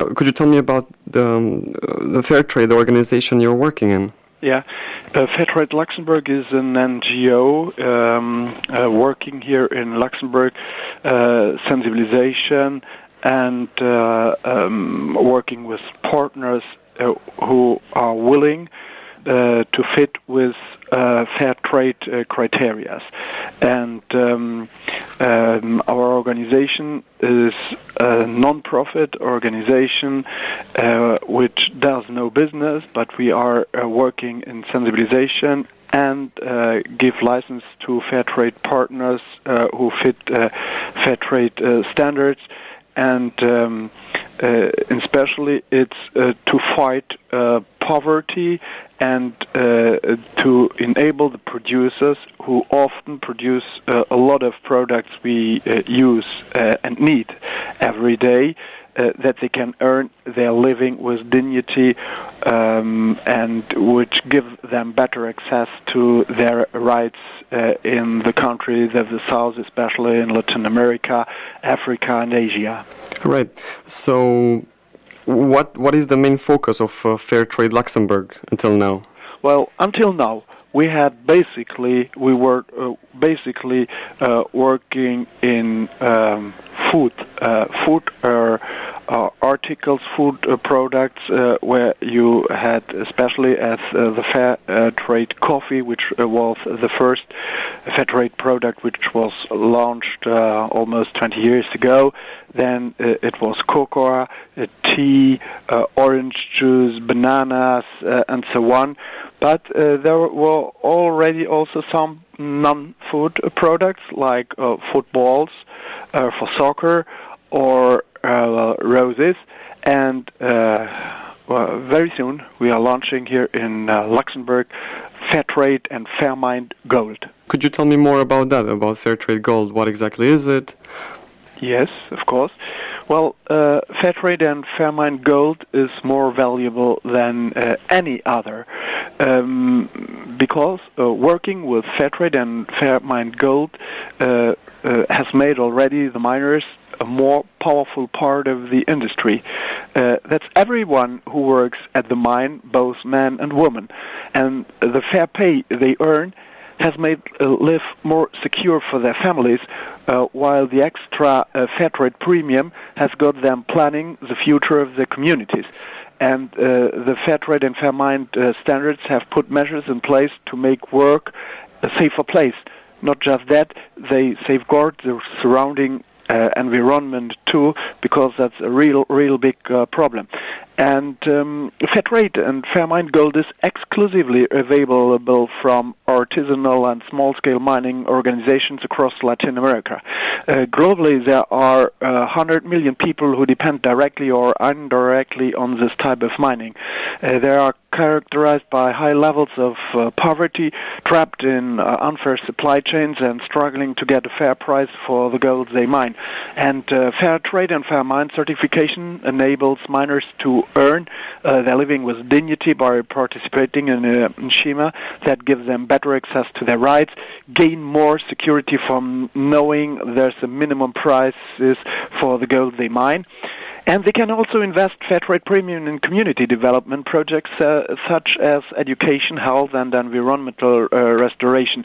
Uh, could you tell me about the, um, the fair trade organization you're working in? Yeah, uh, Fairtrade Luxembourg is an NGO um, uh, working here in Luxembourg, uh, sensibilization and uh, um, working with partners uh, who are willing uh, to fit with uh, fair trade uh, criteria. And um, um, our organization is a non-profit organization uh, which does no business, but we are uh, working in sensibilization and uh, give license to fair trade partners uh, who fit uh, fair trade uh, standards and um, uh, especially it's uh, to fight uh, poverty and to enable the producers who often produce a lot of products we use and need every day uh, that they can earn their living with dignity um, and which give them better access to their rights uh, in the countries of the South, especially in Latin America, Africa, and Asia. Right. So, what what is the main focus of uh, Fair Trade Luxembourg until now? Well, until now, we had basically we were uh, basically uh, working in um, food, uh, food uh, articles, food uh, products, uh, where you had, especially as uh, the fair uh, trade coffee, which was the first fair trade product which was launched almost 20 years ago. Then it was cocoa, tea, orange juice, bananas, and so on. But there were already also some non-food products like uh, footballs uh, for soccer or uh, roses. And uh, well, very soon we are launching here in uh, Luxembourg Fair Trade and Fairmined Gold. Could you tell me more about that? About Fair Trade Gold? What exactly is it? Yes, of course. Well, uh, fair trade and Fairmined gold is more valuable than uh, any other um, because uh, working with fair trade and Fairmined gold uh, uh, has made already the miners a more powerful part of the industry. Uh, that's everyone who works at the mine, both men and women. And the fair pay they earn has made uh, live more secure for their families, uh, while the extra uh, fair trade premium has got them planning the future of their communities. And uh, the fair trade and Fairmined uh, standards have put measures in place to make work a safer place. Not just that, they safeguard the surrounding environment too, because that's a real, real big uh, problem. And um, fair trade and fair mine gold is exclusively available from artisanal and small-scale mining organizations across Latin America. Uh, globally, there are uh, 100 million people who depend directly or indirectly on this type of mining. Uh, they are characterized by high levels of uh, poverty, trapped in uh, unfair supply chains, and struggling to get a fair price for the gold they mine. And uh, fair trade and fair mine certification enables miners to earn uh, their living with dignity by participating in a schema that gives them better access to their rights, gain more security from knowing there's a minimum prices for the gold they mine. And they can also invest fair trade premium in community development projects uh, such as education, health, and environmental uh, restoration.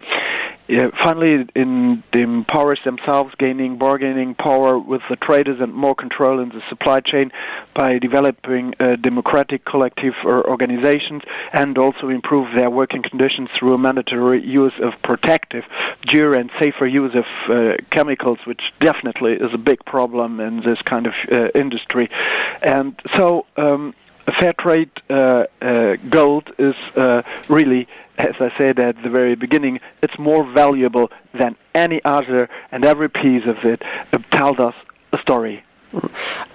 Uh, finally, in, it empowers themselves, gaining bargaining power with the traders and more control in the supply chain by developing uh, democratic collective organizations and also improve their working conditions through a mandatory use of protective, due and safer use of uh, chemicals, which definitely is a big problem in this kind of uh, And so, um, fair trade uh, uh, gold is uh, really, as I said at the very beginning, it's more valuable than any other, and every piece of it tells us a story.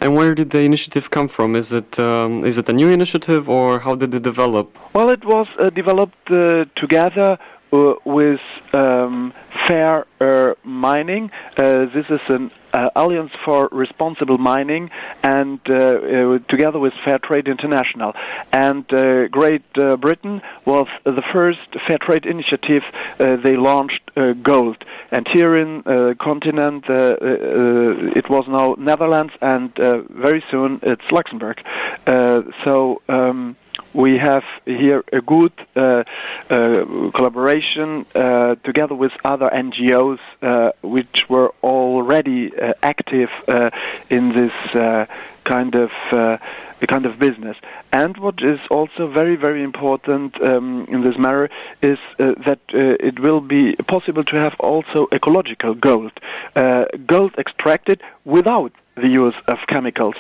And where did the initiative come from? Is it um, is it a new initiative, or how did it develop? Well, it was uh, developed uh, together uh, with um, fair uh, mining. Uh, this is an uh, Alliance for Responsible Mining, and uh, uh, together with Fair Trade International. And uh, Great uh, Britain was the first fair trade initiative. Uh, they launched uh, gold, and here in uh, continent, uh, uh, it was now Netherlands, and uh, very soon it's Luxembourg. Uh, so. Um, we have here a good uh, uh, collaboration uh, together with other NGOs uh, which were already uh, active uh, in this kind of kind of business. And what is also very very important um, in this matter is that it will be possible to have also ecological gold, gold extracted without the use of chemicals.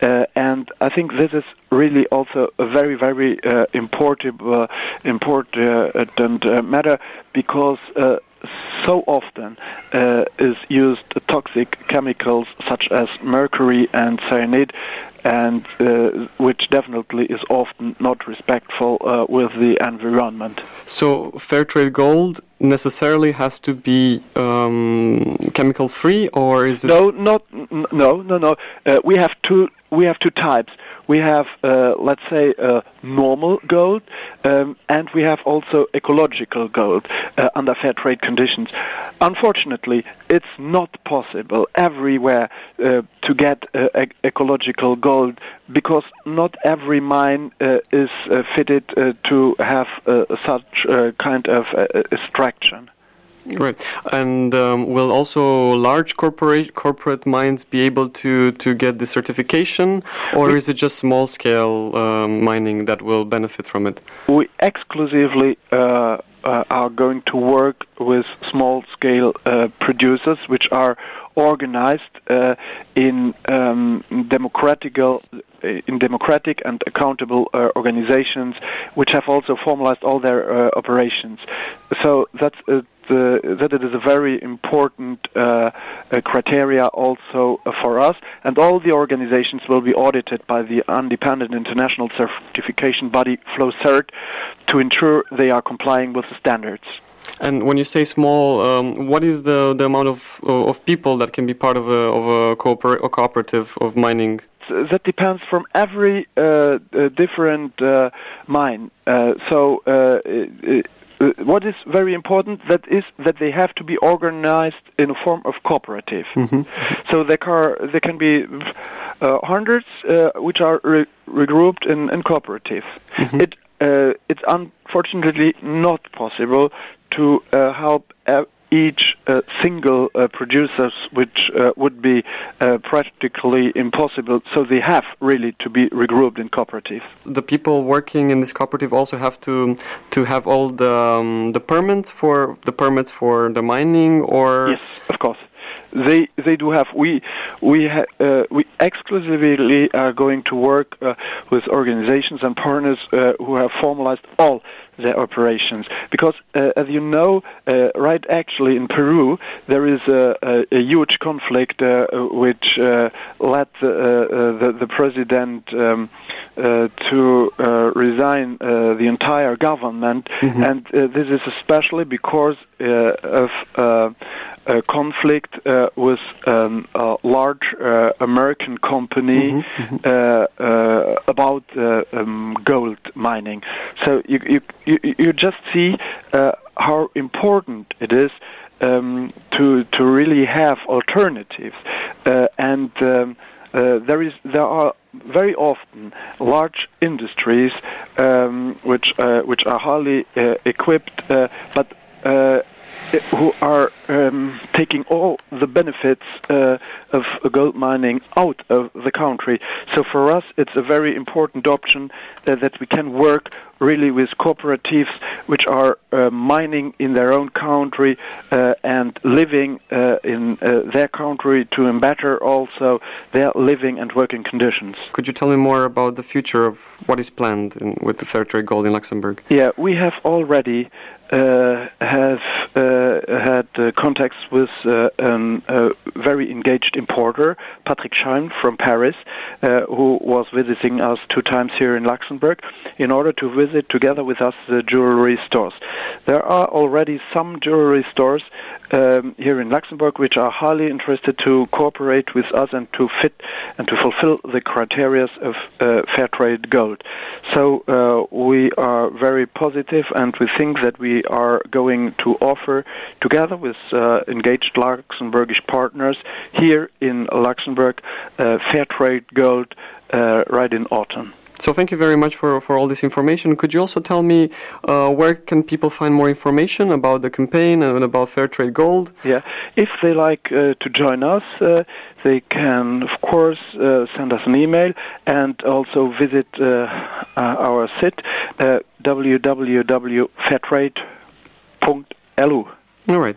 Uh, and I think this is really also a very, very uh, important, uh, important uh, matter because uh, so often uh, is used toxic chemicals such as mercury and cyanide and uh, which definitely is often not respectful uh, with the environment. So fair trade gold necessarily has to be um, chemical free, or is it? No, not n- no, no, no. Uh, we have two. We have two types. We have, uh, let's say, uh, normal gold, um, and we have also ecological gold uh, under fair trade conditions. Unfortunately, it's not possible everywhere uh, to get uh, ec- ecological gold because not every mine uh, is uh, fitted uh, to have uh, such uh, kind of uh, extraction. Right, and um, will also large corporate corporate mines be able to to get the certification, or We- is it just small scale um, mining that will benefit from it? We exclusively uh, uh, are going to work with small-scale uh, producers, which are organized uh, in um, democratical, in democratic and accountable uh, organizations, which have also formalized all their uh, operations. So that's uh, the, that it is a very important uh, uh, criteria also uh, for us, and all the organizations will be audited by the independent international certification body FLOCERT to ensure they are complying with the standards. And when you say small, um, what is the, the amount of of people that can be part of a of a, cooper- a cooperative of mining? That depends from every uh, uh, different uh, mine. Uh, so. Uh, it, uh, what is very important that is that they have to be organized in a form of cooperative. So there can there can be uh, hundreds uh, which are re- regrouped in, in cooperative. It uh, it's unfortunately not possible to uh, help each uh, single uh, producers, which uh, would be uh, practically impossible. So they have really to be regrouped in cooperatives. The people working in this cooperative also have to to have all the um, the permits for the permits for the mining, or Yes, of course. They they do have. We we ha, uh, we exclusively are going to work uh, with organizations and partners uh, who have formalized all their operations. Because uh, as you know, uh, right actually in Peru there is a, a, a huge conflict uh, which uh, led uh, uh, the the president um, uh, to uh, resign uh, the entire government, and uh, this is especially because uh, of. Uh, a conflict uh, with um, a large uh, American company Uh, uh, about uh, um, gold mining. So you you you, you just see uh, how important it is um, to to really have alternatives, uh, and um, uh, there is there are very often large industries um, which uh, which are highly uh, equipped, uh, but who are um, taking all the benefits uh, of gold mining out of the country. So for us, it's a very important option uh, that we can work really with cooperatives which are uh, mining in their own country uh, and living uh, in uh, their country to better also their living and working conditions. could you tell me more about the future of what is planned in, with the fair trade gold in Luxembourg? Yeah, we have already uh, have uh, had uh, contacts with uh, a uh, very engaged importer, Patrick Schein from Paris, uh, who was visiting us two times here in Luxembourg in order to together with us the jewelry stores. There are already some jewelry stores um, here in Luxembourg which are highly interested to cooperate with us and to fit and to fulfill the criteria of uh, fair trade gold. So uh, we are very positive and we think that we are going to offer together with uh, engaged Luxembourgish partners here in Luxembourg uh, fair trade gold uh, right in autumn. So thank you very much for, for all this information. Could you also tell me uh, where can people find more information about the campaign and about Fair Trade Gold? Yeah, if they like uh, to join us, uh, they can, of course, uh, send us an email and also visit uh, uh, our site www.fairtrade.lu. All right.